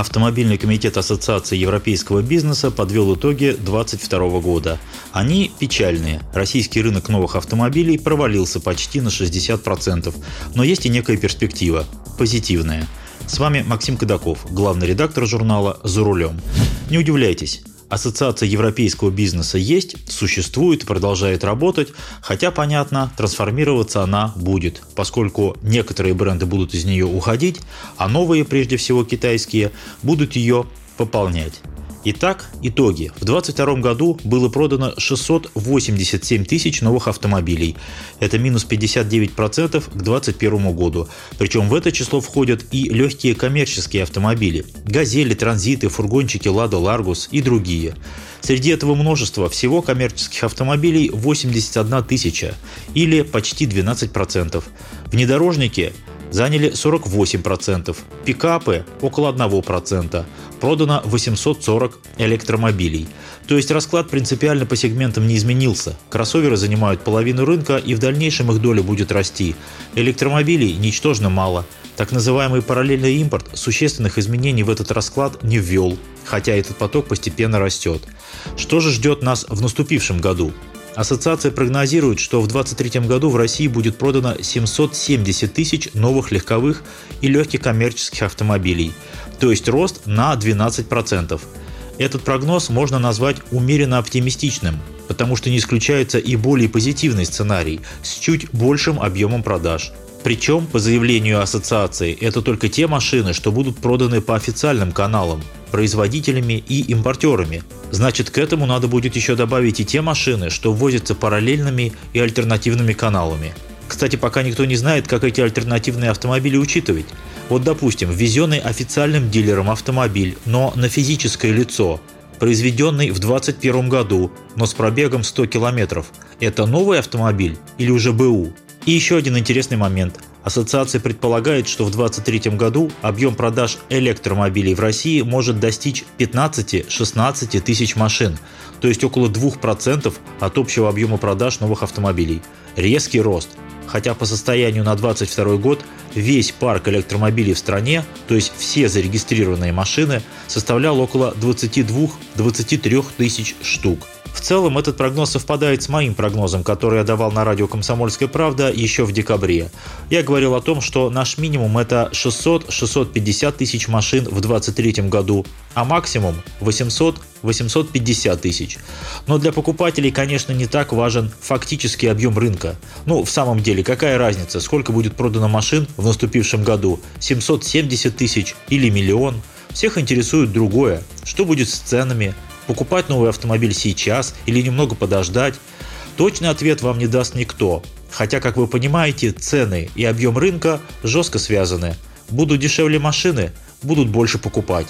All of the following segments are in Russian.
Автомобильный комитет Ассоциации европейского бизнеса подвел итоги 2022 года. Они печальные. Российский рынок новых автомобилей провалился почти на 60%. Но есть и некая перспектива. Позитивная. С вами Максим Кадаков, главный редактор журнала «За рулем». Не удивляйтесь, Ассоциация европейского бизнеса есть, существует, продолжает работать, хотя, понятно, трансформироваться она будет, поскольку некоторые бренды будут из нее уходить, а новые, прежде всего китайские, будут ее пополнять. Итак, итоги. В 2022 году было продано 687 тысяч новых автомобилей. Это минус 59% к 2021 году. Причем в это число входят и легкие коммерческие автомобили. Газели, транзиты, фургончики Лада Ларгус и другие. Среди этого множества всего коммерческих автомобилей 81 тысяча или почти 12%. Внедорожники заняли 48%, пикапы – около 1%, продано 840 электромобилей. То есть расклад принципиально по сегментам не изменился. Кроссоверы занимают половину рынка и в дальнейшем их доля будет расти. Электромобилей ничтожно мало. Так называемый параллельный импорт существенных изменений в этот расклад не ввел, хотя этот поток постепенно растет. Что же ждет нас в наступившем году? Ассоциация прогнозирует, что в 2023 году в России будет продано 770 тысяч новых легковых и легких коммерческих автомобилей, то есть рост на 12%. Этот прогноз можно назвать умеренно оптимистичным, потому что не исключается и более позитивный сценарий с чуть большим объемом продаж. Причем, по заявлению ассоциации, это только те машины, что будут проданы по официальным каналам, производителями и импортерами. Значит, к этому надо будет еще добавить и те машины, что ввозятся параллельными и альтернативными каналами. Кстати, пока никто не знает, как эти альтернативные автомобили учитывать. Вот, допустим, ввезенный официальным дилером автомобиль, но на физическое лицо, произведенный в 2021 году, но с пробегом 100 километров. Это новый автомобиль или уже БУ? И еще один интересный момент. Ассоциация предполагает, что в 2023 году объем продаж электромобилей в России может достичь 15-16 тысяч машин, то есть около 2% от общего объема продаж новых автомобилей. Резкий рост. Хотя по состоянию на 2022 год весь парк электромобилей в стране, то есть все зарегистрированные машины, составлял около 22-23 тысяч штук. В целом этот прогноз совпадает с моим прогнозом, который я давал на радио «Комсомольская правда» еще в декабре. Я говорил о том, что наш минимум это 600-650 тысяч машин в 2023 году, а максимум 800-850 тысяч. Но для покупателей, конечно, не так важен фактический объем рынка. Ну, в самом деле, какая разница, сколько будет продано машин в наступившем году? 770 тысяч или миллион? Всех интересует другое. Что будет с ценами? Покупать новый автомобиль сейчас или немного подождать? Точный ответ вам не даст никто. Хотя, как вы понимаете, цены и объем рынка жестко связаны. Будут дешевле машины, будут больше покупать.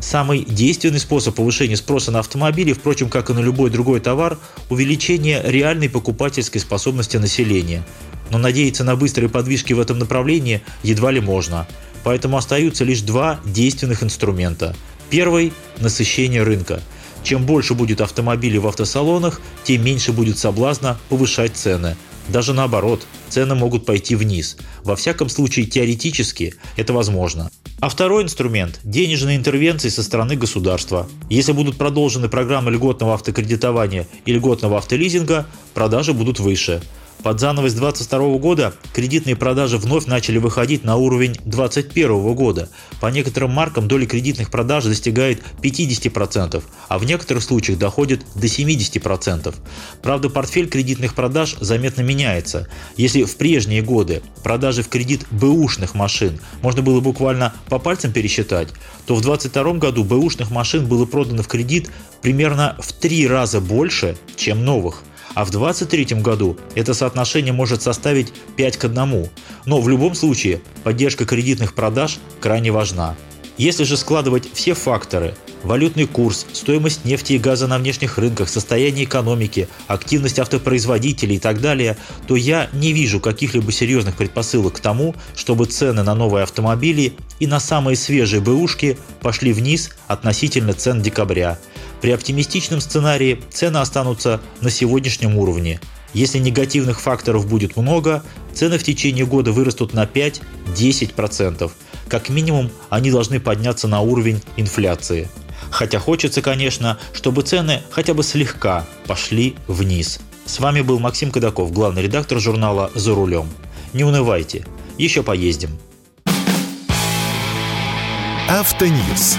Самый действенный способ повышения спроса на автомобили, впрочем, как и на любой другой товар, увеличение реальной покупательской способности населения. Но надеяться на быстрые подвижки в этом направлении едва ли можно. Поэтому остаются лишь два действенных инструмента. Первый – насыщение рынка – чем больше будет автомобилей в автосалонах, тем меньше будет соблазна повышать цены. Даже наоборот, цены могут пойти вниз. Во всяком случае, теоретически это возможно. А второй инструмент – денежные интервенции со стороны государства. Если будут продолжены программы льготного автокредитования и льготного автолизинга, продажи будут выше. Под занавес 2022 года кредитные продажи вновь начали выходить на уровень 2021 года. По некоторым маркам доля кредитных продаж достигает 50%, а в некоторых случаях доходит до 70%. Правда, портфель кредитных продаж заметно меняется. Если в прежние годы продажи в кредит бэушных машин можно было буквально по пальцам пересчитать, то в 2022 году бэушных машин было продано в кредит примерно в три раза больше, чем новых а в 2023 году это соотношение может составить 5 к 1. Но в любом случае поддержка кредитных продаж крайне важна. Если же складывать все факторы валютный курс, стоимость нефти и газа на внешних рынках, состояние экономики, активность автопроизводителей и так далее, то я не вижу каких-либо серьезных предпосылок к тому, чтобы цены на новые автомобили и на самые свежие бэушки пошли вниз относительно цен декабря. При оптимистичном сценарии цены останутся на сегодняшнем уровне. Если негативных факторов будет много, цены в течение года вырастут на 5-10%. Как минимум, они должны подняться на уровень инфляции. Хотя хочется, конечно, чтобы цены хотя бы слегка пошли вниз. С вами был Максим Кадаков, главный редактор журнала «За рулем». Не унывайте, еще поездим. Автоньюз.